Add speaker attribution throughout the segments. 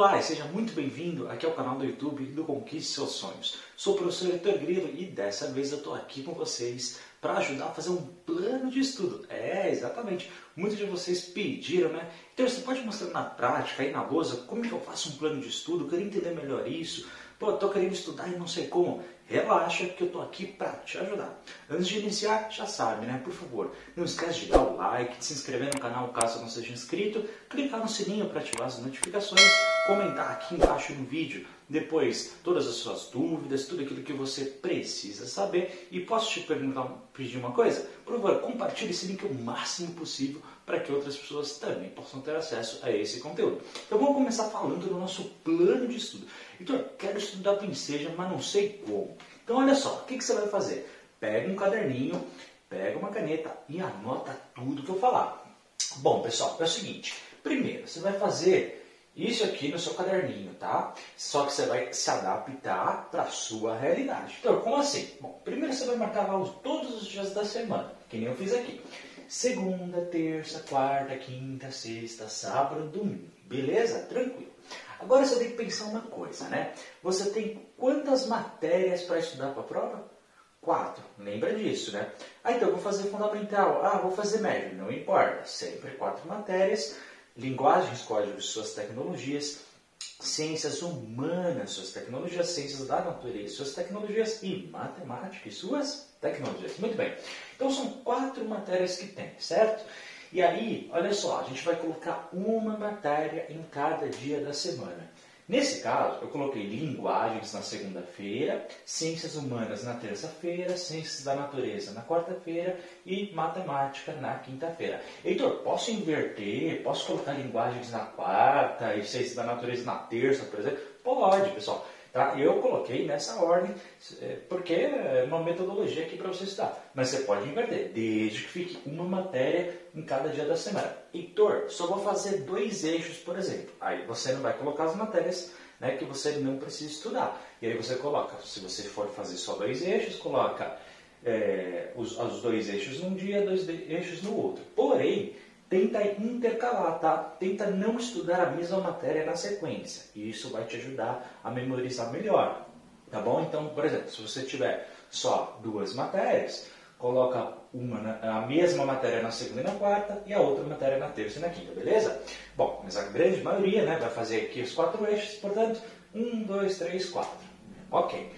Speaker 1: Olá e seja muito bem-vindo aqui ao canal do YouTube do Conquiste Seus Sonhos. Sou o professor Heitor Grilo e dessa vez eu estou aqui com vocês para ajudar a fazer um plano de estudo. É, exatamente. Muitos de vocês pediram, né? Então você pode mostrar na prática, aí na lousa, como que eu faço um plano de estudo? Eu entender melhor isso. Pô, estou querendo estudar e não sei como. Relaxa que eu estou aqui para te ajudar. Antes de iniciar, já sabe, né? Por favor, não esquece de dar o like, de se inscrever no canal caso não seja inscrito, clicar no sininho para ativar as notificações, comentar aqui embaixo no vídeo depois todas as suas dúvidas, tudo aquilo que você precisa saber. E posso te perguntar, pedir uma coisa? Por favor, compartilhe esse link o máximo possível para que outras pessoas também possam ter acesso a esse conteúdo. Então vamos começar falando do nosso plano de estudo. Então, quero estudar princesa, mas não sei como. Então olha só, o que, que você vai fazer? Pega um caderninho, pega uma caneta e anota tudo que eu falar. Bom, pessoal, é o seguinte. Primeiro, você vai fazer isso aqui no seu caderninho, tá? Só que você vai se adaptar para a sua realidade. Então, como assim? Bom, primeiro você vai marcar lá todos os dias da semana, que nem eu fiz aqui. Segunda, terça, quarta, quinta, sexta, sábado, domingo. Beleza? Tranquilo. Agora você tem que pensar uma coisa, né? Você tem quantas matérias para estudar para a prova? Quatro. Lembra disso, né? Ah, então eu vou fazer fundamental. Ah, vou fazer médio. Não importa. Sempre quatro matérias linguagens, códigos, suas tecnologias, ciências humanas, suas tecnologias, ciências da natureza, suas tecnologias e matemática e suas tecnologias. Muito bem. Então são quatro matérias que tem, certo? E aí, olha só, a gente vai colocar uma matéria em cada dia da semana. Nesse caso, eu coloquei linguagens na segunda-feira, ciências humanas na terça-feira, ciências da natureza na quarta-feira e matemática na quinta-feira. Heitor, posso inverter? Posso colocar linguagens na quarta e ciências da natureza na terça, por exemplo? Pode, pessoal. Tá? Eu coloquei nessa ordem é, porque é uma metodologia aqui para você estudar. Mas você pode inverter, desde que fique uma matéria em cada dia da semana. Heitor, só vou fazer dois eixos, por exemplo. Aí você não vai colocar as matérias né, que você não precisa estudar. E aí você coloca, se você for fazer só dois eixos, coloca é, os, os dois eixos num dia, dois eixos no outro. Porém, tenta intercalar, tá? Tenta não estudar a mesma matéria na sequência. E isso vai te ajudar a memorizar melhor. Tá bom? Então, por exemplo, se você tiver só duas matérias, coloca uma na, a mesma matéria na segunda e na quarta e a outra matéria na terça e na quinta, beleza? Bom, mas a grande maioria né, vai fazer aqui os quatro eixos, portanto, um, dois, três, quatro. Ok.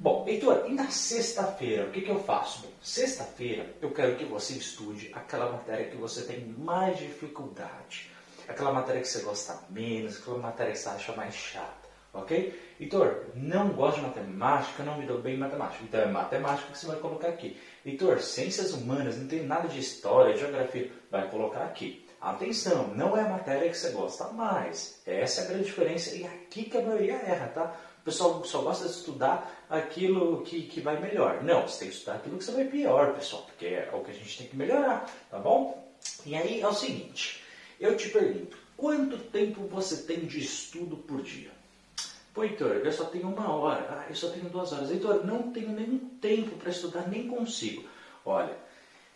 Speaker 1: Bom, Heitor, e na sexta-feira, o que, que eu faço? Bom, sexta-feira eu quero que você estude aquela matéria que você tem mais dificuldade. Aquela matéria que você gosta menos, aquela matéria que você acha mais chata, ok? Heitor, não gosto de matemática, não me dou bem em matemática. Então é matemática que você vai colocar aqui. Heitor, ciências humanas, não tem nada de história, geografia, vai colocar aqui. Atenção, não é a matéria que você gosta mais. Essa é a grande diferença e aqui que a maioria erra, tá? O pessoal só gosta de estudar aquilo que, que vai melhor. Não, você tem que estudar aquilo que você vai pior, pessoal, porque é o que a gente tem que melhorar, tá bom? E aí é o seguinte, eu te pergunto, quanto tempo você tem de estudo por dia? Pô, Heitor, eu só tenho uma hora. Ah, eu só tenho duas horas. Heitor, não tenho nenhum tempo para estudar, nem consigo. Olha,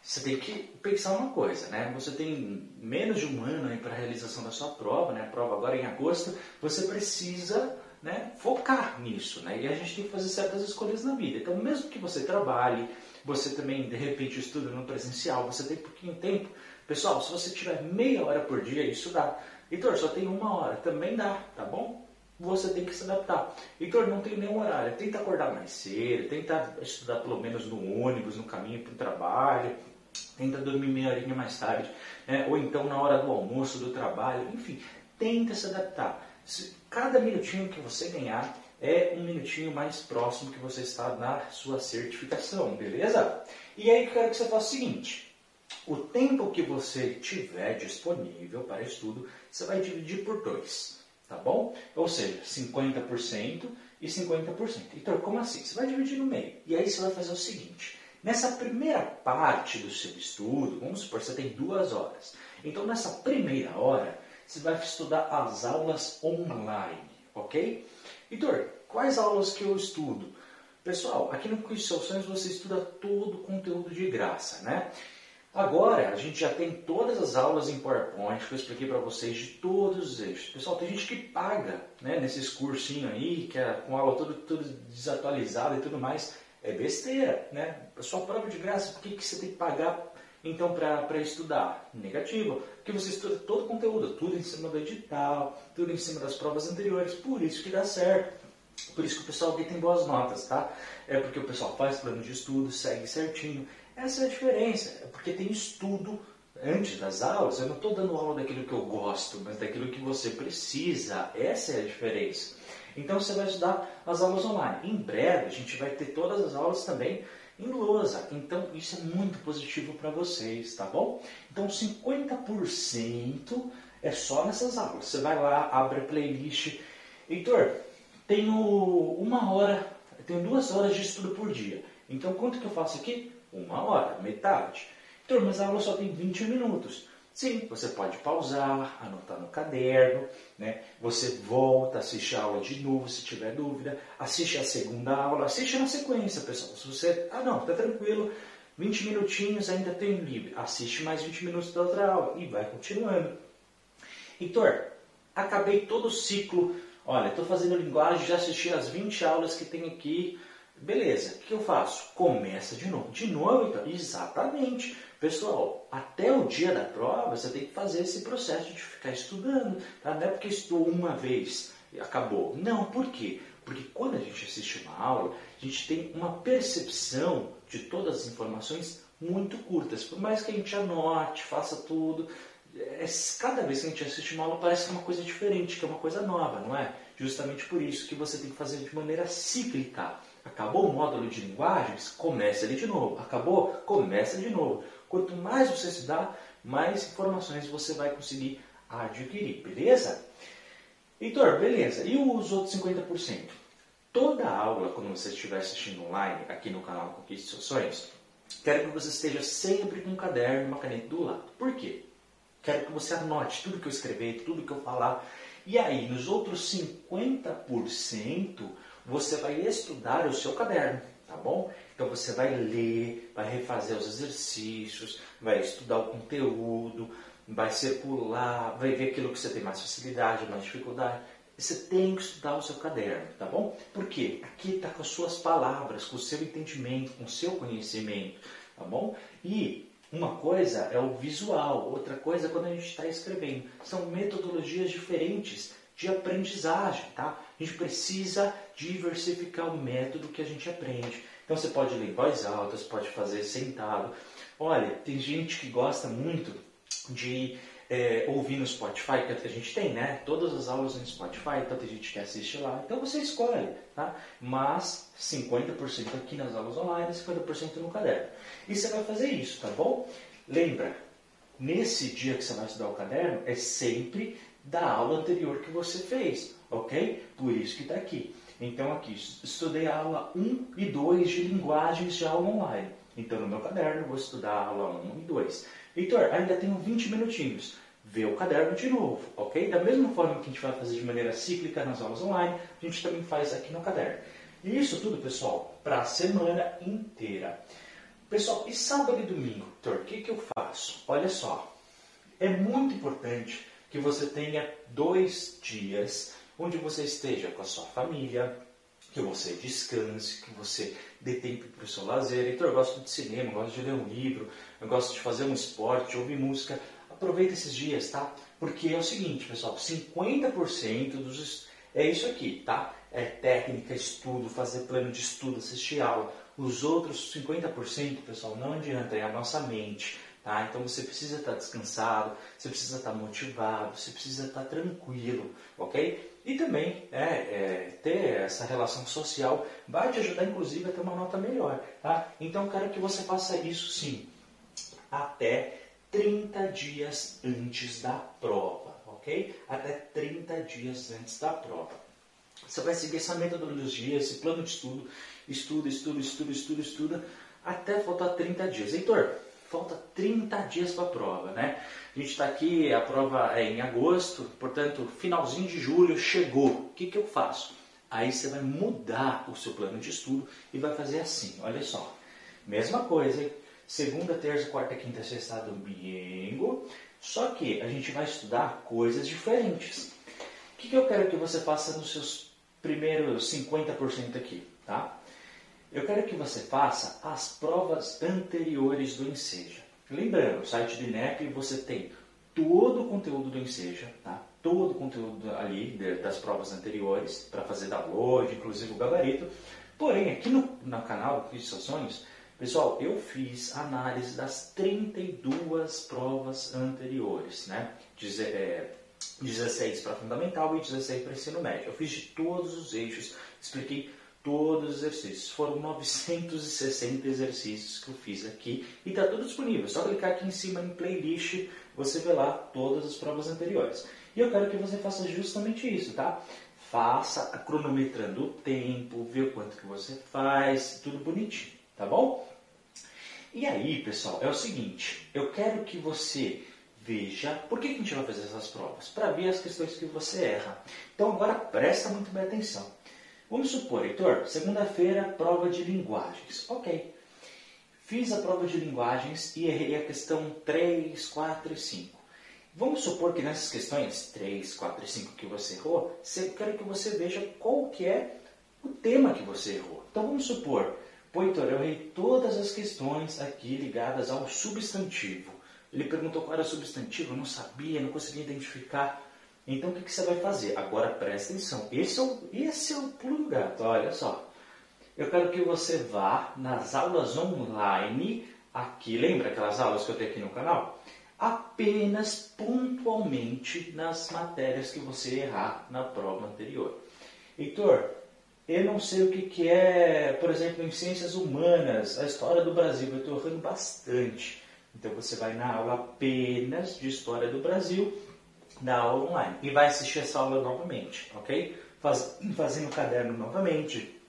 Speaker 1: você tem que pensar uma coisa, né? Você tem menos de um ano para a realização da sua prova, né? A prova agora é em agosto. Você precisa né, focar nisso, né? E a gente tem que fazer certas escolhas na vida. Então, mesmo que você trabalhe, você também de repente estuda no presencial, você tem pouquinho tempo. Pessoal, se você tiver meia hora por dia, isso dá. Heitor, só tem uma hora, também dá, tá bom? Você tem que se adaptar. Heitor, não tem nenhum horário. Tenta acordar mais cedo, tenta estudar pelo menos no ônibus, no caminho para o trabalho, tenta dormir meia horinha mais tarde, né? ou então na hora do almoço, do trabalho, enfim, tenta se adaptar. Cada minutinho que você ganhar é um minutinho mais próximo que você está na sua certificação, beleza? E aí eu quero que você faça o seguinte: o tempo que você tiver disponível para estudo, você vai dividir por dois, tá bom? Ou seja, 50% e 50%. Então, como assim? Você vai dividir no meio. E aí você vai fazer o seguinte: nessa primeira parte do seu estudo, vamos supor que você tem duas horas. Então, nessa primeira hora, você vai estudar as aulas online, ok? Heitor, quais aulas que eu estudo? Pessoal, aqui no Quiz Sonhos você estuda todo o conteúdo de graça, né? Agora, a gente já tem todas as aulas em PowerPoint que eu expliquei para vocês de todos os eixos. Pessoal, tem gente que paga né, nesses cursinhos aí, que é com aula tudo desatualizada e tudo mais. É besteira, né? Sua prova de graça, por que, que você tem que pagar então para estudar? Negativo, porque você estuda todo o conteúdo, tudo em cima do edital, tudo em cima das provas anteriores, por isso que dá certo. Por isso que o pessoal aqui tem boas notas, tá? É porque o pessoal faz plano de estudo, segue certinho. Essa é a diferença, é porque tem estudo antes das aulas. Eu não estou dando aula daquilo que eu gosto, mas daquilo que você precisa. Essa é a diferença. Então você vai estudar as aulas online. Em breve a gente vai ter todas as aulas também em lousa. Então isso é muito positivo para vocês, tá bom? Então 50% é só nessas aulas. Você vai lá, abre a playlist. Heitor, tenho uma hora, tenho duas horas de estudo por dia. Então quanto que eu faço aqui? Uma hora, metade. Heitor, mas a aula só tem 20 minutos. Sim, você pode pausar, anotar no caderno, né? Você volta, assiste a aula de novo se tiver dúvida, assiste a segunda aula, assiste na sequência, pessoal. Se você, ah não, tá tranquilo, 20 minutinhos ainda tem livre, assiste mais 20 minutos da outra aula e vai continuando. Heitor, acabei todo o ciclo, olha, estou fazendo linguagem, já assisti as 20 aulas que tem aqui, beleza, o que eu faço? Começa de novo. De novo, então? Exatamente. Pessoal, até o dia da prova você tem que fazer esse processo de ficar estudando. Tá? Não é porque estudou uma vez e acabou. Não, por quê? Porque quando a gente assiste uma aula, a gente tem uma percepção de todas as informações muito curtas. Por mais que a gente anote, faça tudo, é, cada vez que a gente assiste uma aula parece que é uma coisa diferente, que é uma coisa nova, não é? Justamente por isso que você tem que fazer de maneira cíclica. Acabou o módulo de linguagens? Comece ali de novo. Acabou? Começa de novo. Quanto mais você estudar, mais informações você vai conseguir adquirir, beleza? Heitor, beleza. E os outros 50%? Toda aula, quando você estiver assistindo online, aqui no canal Conquiste Seus Sonhos, quero que você esteja sempre com um caderno e uma caneta do lado. Por quê? Quero que você anote tudo que eu escrever, tudo que eu falar. E aí, nos outros 50%, você vai estudar o seu caderno tá bom? Então você vai ler, vai refazer os exercícios, vai estudar o conteúdo, vai circular, vai ver aquilo que você tem mais facilidade, mais dificuldade. Você tem que estudar o seu caderno, tá bom? Porque aqui está com as suas palavras, com o seu entendimento, com o seu conhecimento, tá bom? E uma coisa é o visual, outra coisa é quando a gente está escrevendo. São metodologias diferentes de aprendizagem, tá? A gente precisa diversificar o método que a gente aprende. Então você pode ler em voz alta, você pode fazer sentado. Olha, tem gente que gosta muito de é, ouvir no Spotify, que a gente tem, né? Todas as aulas no Spotify, então tem gente que assiste lá. Então você escolhe, tá? Mas 50% aqui nas aulas online, 50% no caderno. E você vai fazer isso, tá bom? Lembra, nesse dia que você vai estudar o caderno, é sempre da aula anterior que você fez, ok? Por isso que está aqui. Então aqui, estudei a aula 1 e 2 de linguagens de aula online. Então no meu caderno vou estudar a aula 1 e 2. Heitor, ainda tenho 20 minutinhos. Vê o caderno de novo, ok? Da mesma forma que a gente vai fazer de maneira cíclica nas aulas online, a gente também faz aqui no caderno. E isso tudo, pessoal, para a semana inteira. Pessoal, e sábado e domingo, Heitor, o que, que eu faço? Olha só, é muito importante que você tenha dois dias onde você esteja com a sua família, que você descanse, que você dê tempo para o seu lazer. Então, eu gosto de cinema, eu gosto de ler um livro, eu gosto de fazer um esporte, ouvir música. Aproveita esses dias, tá? Porque é o seguinte, pessoal, 50% dos é isso aqui, tá? É técnica, estudo, fazer plano de estudo, assistir aula. Os outros 50%, pessoal, não adianta, é a nossa mente. Tá? Então você precisa estar descansado, você precisa estar motivado, você precisa estar tranquilo, ok? E também é, é, ter essa relação social vai te ajudar, inclusive, a ter uma nota melhor. Tá? Então, quero que você faça isso sim, até 30 dias antes da prova, ok? Até 30 dias antes da prova. Você vai seguir essa metodologia, esse plano de estudo, estuda, estuda, estuda, estuda, estuda, até faltar 30 dias. Heitor, falta 30 dias para a prova, né? A gente está aqui, a prova é em agosto, portanto, finalzinho de julho chegou. O que, que eu faço? Aí você vai mudar o seu plano de estudo e vai fazer assim, olha só. Mesma coisa, hein? segunda, terça, quarta, quinta, sexta, domingo. Só que a gente vai estudar coisas diferentes. O que, que eu quero que você faça nos seus primeiros 50% aqui, tá? Eu quero que você faça as provas anteriores do Enseja. Lembrando, no site do INEP você tem todo o conteúdo do Enseja, tá? todo o conteúdo ali das provas anteriores para fazer download, inclusive o gabarito. Porém, aqui no, no canal do Seus pessoal, eu fiz análise das 32 provas anteriores, né? Diz, é, 16 para fundamental e 16 para ensino médio. Eu fiz de todos os eixos, expliquei todos os exercícios. Foram 960 exercícios que eu fiz aqui e está tudo disponível. É só clicar aqui em cima em playlist, você vê lá todas as provas anteriores. E eu quero que você faça justamente isso, tá? Faça cronometrando o tempo, vê o quanto que você faz, tudo bonitinho, tá bom? E aí, pessoal, é o seguinte, eu quero que você veja por que a gente vai fazer essas provas, para ver as questões que você erra. Então agora presta muito bem atenção. Vamos supor, Heitor, segunda-feira, prova de linguagens. Ok. Fiz a prova de linguagens e errei a questão 3, 4 e 5. Vamos supor que nessas questões 3, 4 e 5 que você errou, eu quero que você veja qual que é o tema que você errou. Então vamos supor, pô, Heitor, eu errei todas as questões aqui ligadas ao substantivo. Ele perguntou qual era o substantivo, eu não sabia, não conseguia identificar. Então o que, você vai fazer? Agora presta atenção. Esse é o, esse é o pulo do gato, olha só. Eu quero que você vá nas aulas online, aqui, lembra aquelas aulas que eu tenho aqui no canal? Apenas pontualmente nas matérias que você errar na prova anterior. Heitor, eu não sei o que, que é, por exemplo, em ciências humanas, a história do Brasil, eu estou errando bastante. Então você vai na aula apenas de história do Brasil da aula online. E vai assistir essa aula novamente, ok? Faz, fazendo o caderno novamente,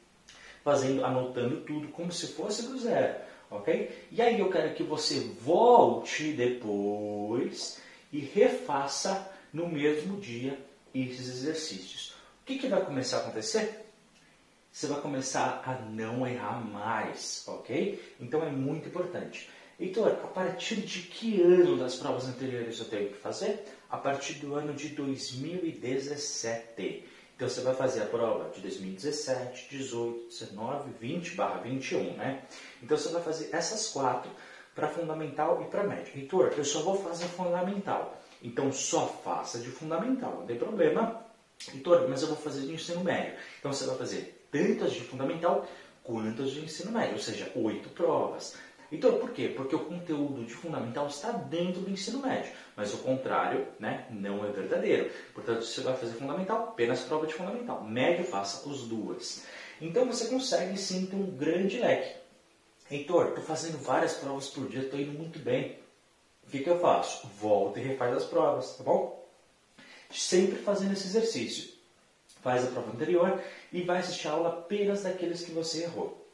Speaker 1: fazendo, anotando tudo como se fosse do zero, ok? E aí eu quero que você volte depois e refaça no mesmo dia esses exercícios. O que, que vai começar a acontecer? Você vai começar a não errar mais, ok? Então é muito importante. Heitor, a partir de que ano das provas anteriores eu tenho que fazer? A partir do ano de 2017. Então você vai fazer a prova de 2017, 18, 19, 20 barra 21, né? Então você vai fazer essas quatro para fundamental e para médio. Heitor, eu só vou fazer fundamental. Então só faça de fundamental, não tem problema. Heitor, mas eu vou fazer de ensino médio. Então você vai fazer tanto as de fundamental quanto as de ensino médio, ou seja, oito provas. Então, por quê? Porque o conteúdo de fundamental está dentro do ensino médio, mas o contrário né, não é verdadeiro. Portanto, você vai fazer fundamental, apenas prova de fundamental. Médio, faça os duas. Então, você consegue sim ter um grande leque. Heitor, estou fazendo várias provas por dia, estou indo muito bem. O que, que eu faço? Volta e refaz as provas, tá bom? Sempre fazendo esse exercício. Faz a prova anterior e vai assistir a aula apenas daqueles que você errou.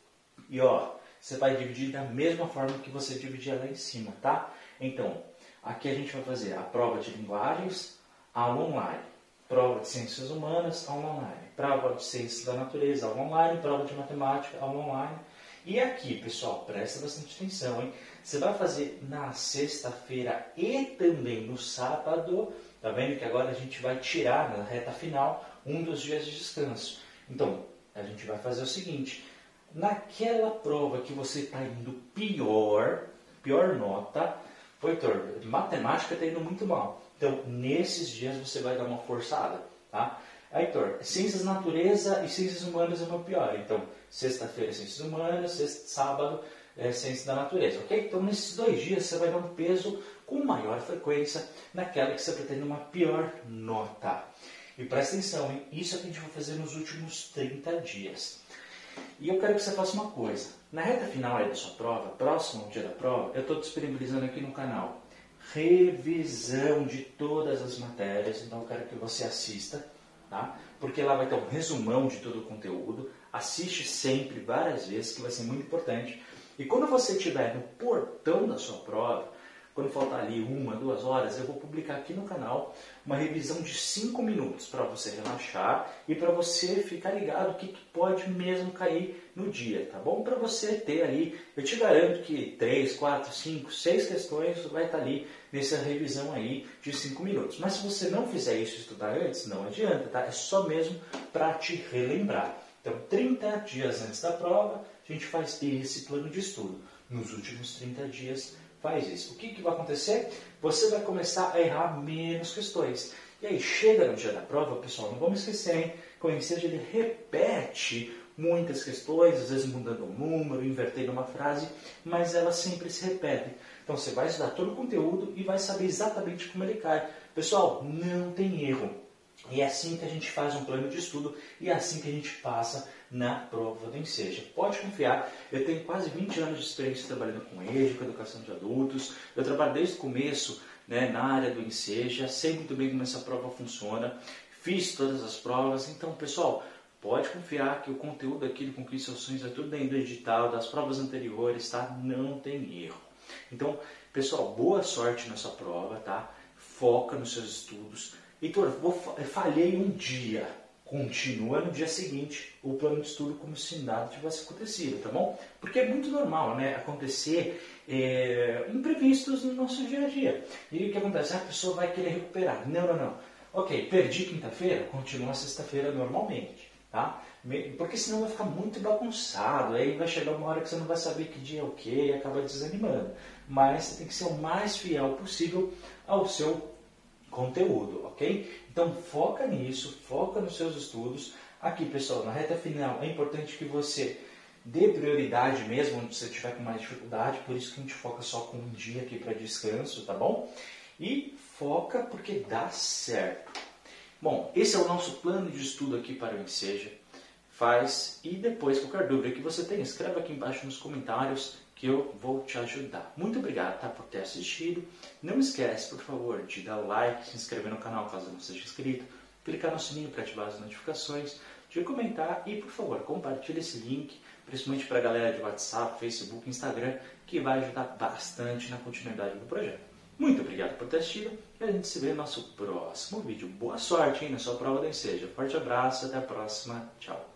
Speaker 1: E ó, você vai dividir da mesma forma que você dividia lá em cima, tá? Então, aqui a gente vai fazer a prova de linguagens, aula online. Prova de ciências humanas, aula online. Prova de ciências da natureza, aula online. Prova de matemática, aula online. E aqui, pessoal, presta bastante atenção, hein? Você vai fazer na sexta-feira e também no sábado. Tá vendo que agora a gente vai tirar na reta final um dos dias de descanso. Então, a gente vai fazer o seguinte: naquela prova que você está indo pior, pior nota, foi Heitor, matemática está indo muito mal. Então, nesses dias você vai dar uma forçada, tá? Heitor, ciências natureza e ciências humanas é meu pior. Então, sexta-feira, ciências humanas, sexta, sábado, é, ciências da natureza, ok? Então, nesses dois dias você vai dar um peso com maior frequência naquela que você pretende uma pior nota. E presta atenção, hein? isso é que a gente vai fazer nos últimos 30 dias. E eu quero que você faça uma coisa. Na reta final aí da sua prova, próximo dia da prova, eu estou disponibilizando aqui no canal revisão de todas as matérias. Então eu quero que você assista, tá? Porque lá vai ter um resumão de todo o conteúdo. Assiste sempre, várias vezes, que vai ser muito importante. E quando você estiver no portão da sua prova, quando faltar ali uma, duas horas, eu vou publicar aqui no canal uma revisão de 5 minutos para você relaxar e para você ficar ligado o que, pode mesmo cair no dia, tá bom? Para você ter ali, eu te garanto que 3, 4, 5, 6 questões vai estar tá ali nessa revisão aí de 5 minutos. Mas se você não fizer isso estudar antes, não adianta, tá? É só mesmo para te relembrar. Então, 30 dias antes da prova, a gente faz esse plano de estudo. Nos últimos 30 dias, faz isso. O que, que vai acontecer? Você vai começar a errar menos questões. E aí, chega no dia da prova, pessoal, não vamos esquecer, hein? Que o Enseja, ele repete muitas questões, às vezes mudando um número, invertendo uma frase, mas elas sempre se repetem. Então, você vai estudar todo o conteúdo e vai saber exatamente como ele cai. Pessoal, não tem erro. E é assim que a gente faz um plano de estudo e é assim que a gente passa na prova do Enseja. Pode confiar, eu tenho quase 20 anos de experiência trabalhando com EJA, com educação de adultos. Eu trabalho desde o começo né, na área do Enseja, sei muito bem como essa prova funciona, fiz todas as provas. Então, pessoal, pode confiar que o conteúdo aqui do Conquista Ações é tudo dentro do edital, das provas anteriores, tá? Não tem erro. Então, pessoal, boa sorte nessa prova, tá? Foca nos seus estudos Heitor, vou, falhei um dia. Continua no dia seguinte o plano de estudo como se nada tivesse acontecido, tá bom? Porque é muito normal, né? Acontecer é, imprevistos no nosso dia a dia. E o que acontece? A pessoa vai querer recuperar. Não, não, não. Ok, perdi quinta-feira, continua sexta-feira normalmente, tá? Porque senão vai ficar muito bagunçado, aí vai chegar uma hora que você não vai saber que dia é o que e acaba desanimando. Mas você tem que ser o mais fiel possível ao seu conteúdo, ok? Então foca nisso, foca nos seus estudos. Aqui, pessoal, na reta final é importante que você dê prioridade mesmo onde você tiver com mais dificuldade, por isso que a gente foca só com um dia aqui para descanso, tá bom? E foca porque dá certo. Bom, esse é o nosso plano de estudo aqui para o Enseja. Faz e depois qualquer dúvida que você tenha, escreva aqui embaixo nos comentários que eu vou te ajudar. Muito obrigado tá, por ter assistido. Não esquece, por favor, de dar o like, se inscrever no canal caso não seja inscrito, clicar no sininho para ativar as notificações, de comentar e, por favor, compartilhe esse link, principalmente para a galera de WhatsApp, Facebook, Instagram, que vai ajudar bastante na continuidade do projeto. Muito obrigado por ter assistido e a gente se vê no nosso próximo vídeo. Boa sorte hein, na sua prova da Enseja. Forte abraço, até a próxima. Tchau.